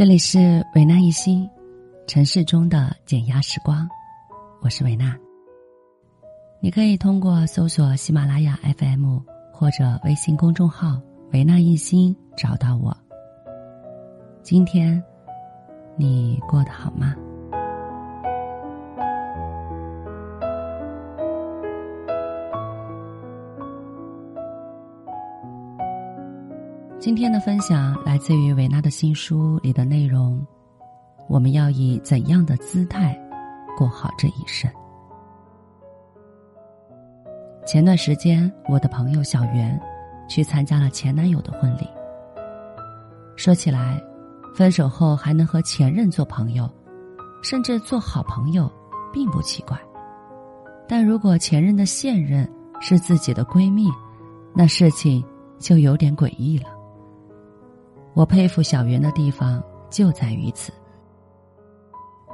这里是维纳一心，城市中的减压时光，我是维纳。你可以通过搜索喜马拉雅 FM 或者微信公众号“维纳一心”找到我。今天你过得好吗？今天的分享来自于维娜的新书里的内容。我们要以怎样的姿态过好这一生？前段时间，我的朋友小袁去参加了前男友的婚礼。说起来，分手后还能和前任做朋友，甚至做好朋友，并不奇怪。但如果前任的现任是自己的闺蜜，那事情就有点诡异了。我佩服小袁的地方就在于此。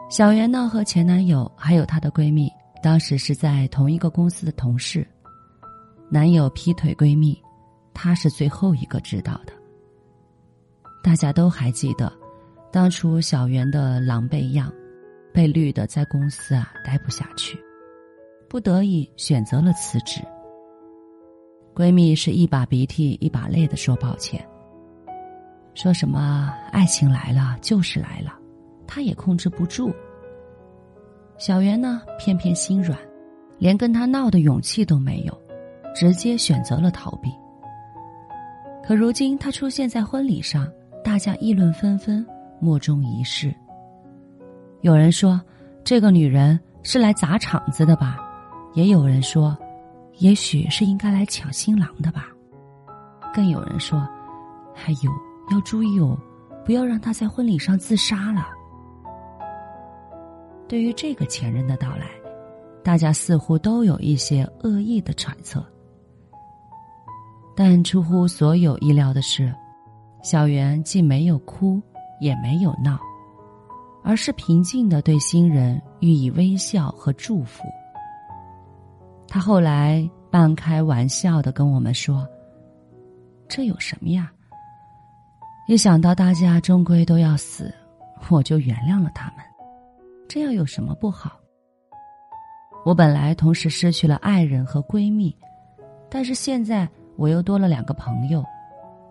小袁呢和前男友还有她的闺蜜，当时是在同一个公司的同事。男友劈腿闺蜜，她是最后一个知道的。大家都还记得，当初小袁的狼狈样，被绿的在公司啊待不下去，不得已选择了辞职。闺蜜是一把鼻涕一把泪的说抱歉。说什么爱情来了就是来了，他也控制不住。小袁呢，偏偏心软，连跟他闹的勇气都没有，直接选择了逃避。可如今他出现在婚礼上，大家议论纷纷，莫衷一是。有人说，这个女人是来砸场子的吧？也有人说，也许是应该来抢新郎的吧？更有人说，还有。要注意哦，不要让他在婚礼上自杀了。对于这个前任的到来，大家似乎都有一些恶意的揣测。但出乎所有意料的是，小袁既没有哭，也没有闹，而是平静的对新人予以微笑和祝福。他后来半开玩笑的跟我们说：“这有什么呀？”一想到大家终归都要死，我就原谅了他们，这样有什么不好？我本来同时失去了爱人和闺蜜，但是现在我又多了两个朋友，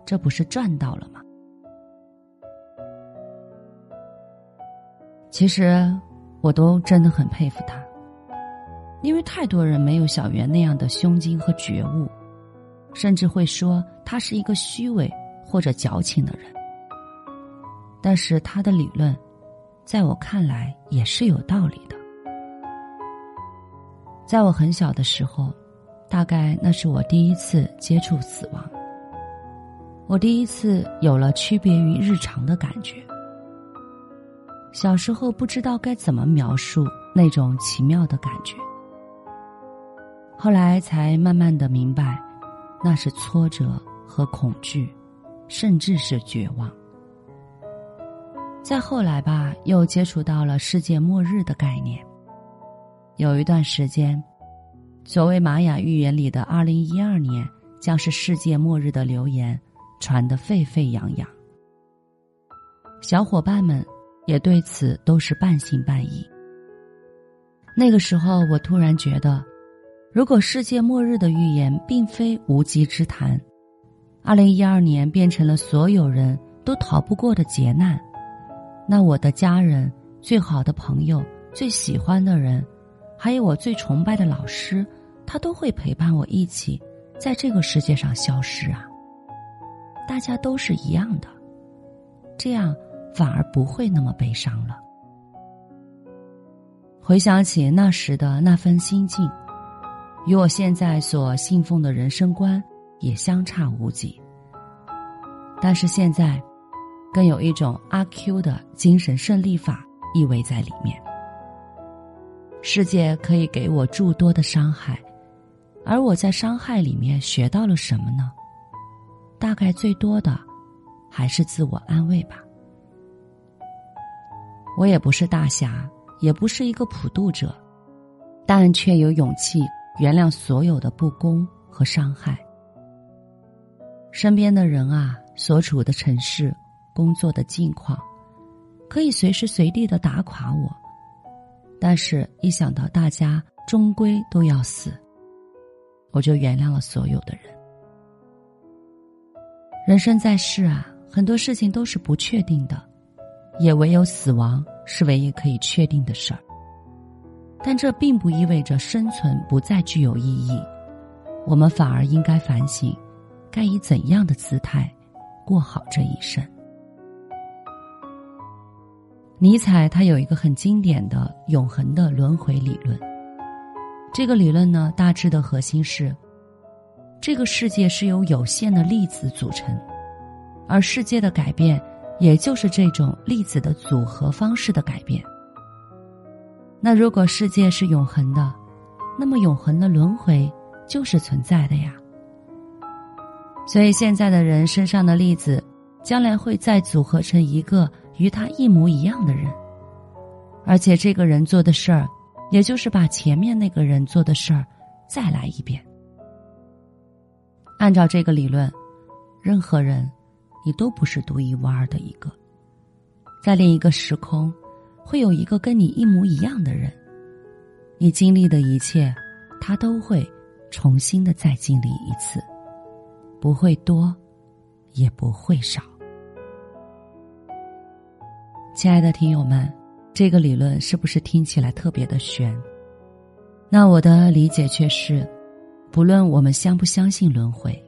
这不是赚到了吗？其实，我都真的很佩服他，因为太多人没有小袁那样的胸襟和觉悟，甚至会说他是一个虚伪。或者矫情的人，但是他的理论，在我看来也是有道理的。在我很小的时候，大概那是我第一次接触死亡，我第一次有了区别于日常的感觉。小时候不知道该怎么描述那种奇妙的感觉，后来才慢慢的明白，那是挫折和恐惧。甚至是绝望。再后来吧，又接触到了世界末日的概念。有一段时间，所谓玛雅预言里的二零一二年将是世界末日的流言传得沸沸扬扬。小伙伴们也对此都是半信半疑。那个时候，我突然觉得，如果世界末日的预言并非无稽之谈。二零一二年变成了所有人都逃不过的劫难，那我的家人、最好的朋友、最喜欢的人，还有我最崇拜的老师，他都会陪伴我一起在这个世界上消失啊！大家都是一样的，这样反而不会那么悲伤了。回想起那时的那份心境，与我现在所信奉的人生观。也相差无几，但是现在，更有一种阿 Q 的精神胜利法意味在里面。世界可以给我诸多的伤害，而我在伤害里面学到了什么呢？大概最多的，还是自我安慰吧。我也不是大侠，也不是一个普渡者，但却有勇气原谅所有的不公和伤害。身边的人啊，所处的城市，工作的境况，可以随时随地的打垮我。但是，一想到大家终归都要死，我就原谅了所有的人。人生在世啊，很多事情都是不确定的，也唯有死亡是唯一可以确定的事儿。但这并不意味着生存不再具有意义，我们反而应该反省，该以怎样的姿态过好这一生。尼采他有一个很经典的永恒的轮回理论。这个理论呢，大致的核心是：这个世界是由有限的粒子组成，而世界的改变，也就是这种粒子的组合方式的改变。那如果世界是永恒的，那么永恒的轮回就是存在的呀。所以现在的人身上的粒子，将来会再组合成一个。与他一模一样的人，而且这个人做的事儿，也就是把前面那个人做的事儿再来一遍。按照这个理论，任何人，你都不是独一无二的一个，在另一个时空，会有一个跟你一模一样的人，你经历的一切，他都会重新的再经历一次，不会多，也不会少。亲爱的听友们，这个理论是不是听起来特别的玄？那我的理解却是，不论我们相不相信轮回，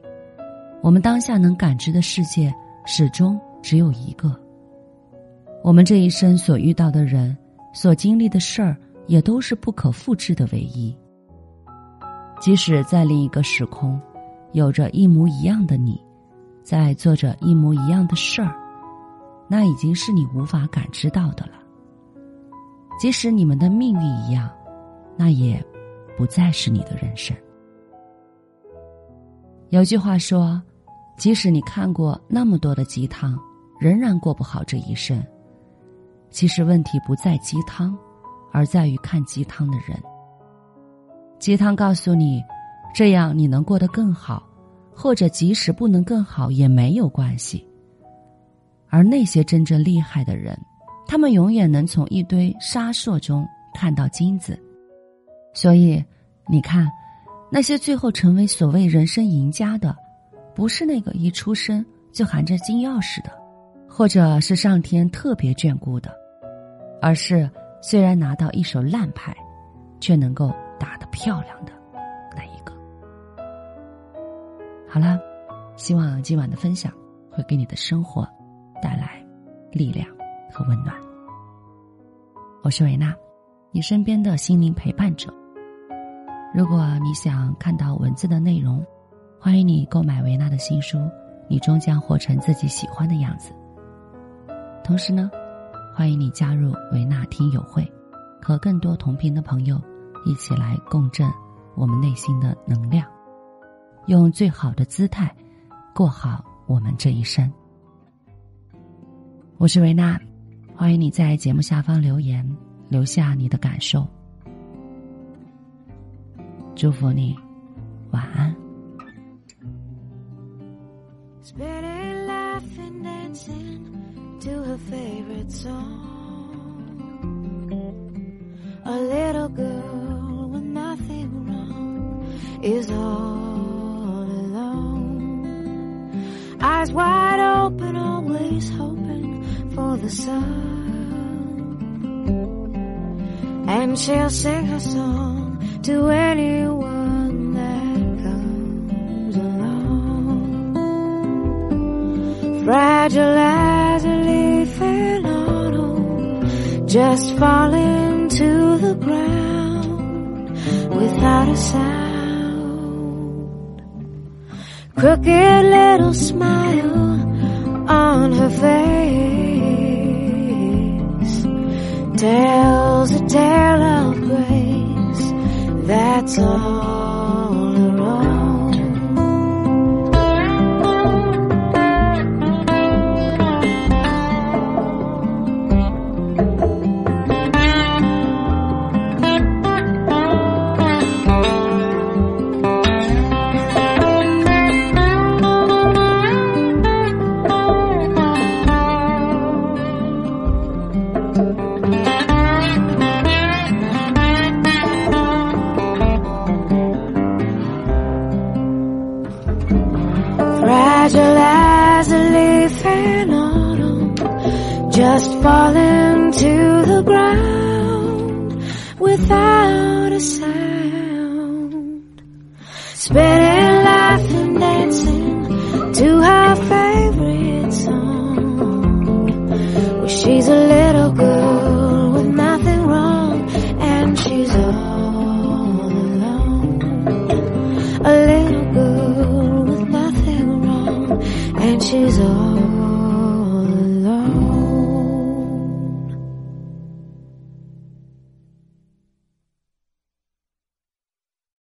我们当下能感知的世界始终只有一个。我们这一生所遇到的人，所经历的事儿，也都是不可复制的唯一。即使在另一个时空，有着一模一样的你，在做着一模一样的事儿。那已经是你无法感知到的了。即使你们的命运一样，那也不再是你的人生。有句话说：“即使你看过那么多的鸡汤，仍然过不好这一生。”其实问题不在鸡汤，而在于看鸡汤的人。鸡汤告诉你，这样你能过得更好，或者即使不能更好也没有关系。而那些真正厉害的人，他们永远能从一堆沙烁中看到金子。所以，你看，那些最后成为所谓人生赢家的，不是那个一出生就含着金钥匙的，或者是上天特别眷顾的，而是虽然拿到一手烂牌，却能够打得漂亮的好了，希望今晚的分享会给你的生活。带来力量和温暖。我是维娜，你身边的心灵陪伴者。如果你想看到文字的内容，欢迎你购买维娜的新书《你终将活成自己喜欢的样子》。同时呢，欢迎你加入维纳听友会，和更多同频的朋友一起来共振我们内心的能量，用最好的姿态过好我们这一生。我是维娜，欢迎你在节目下方留言，留下你的感受。祝福你，晚安。For the sun. And she'll sing her song to anyone that comes along. Fragile as a leaf in autumn, just falling to the ground without a sound. Crooked little smile on her face tells a tale of grace. That's all fragile as a leaf in autumn, just falling to the ground without a sound. spinning, laughing, dancing to her favorite song. Well, she's a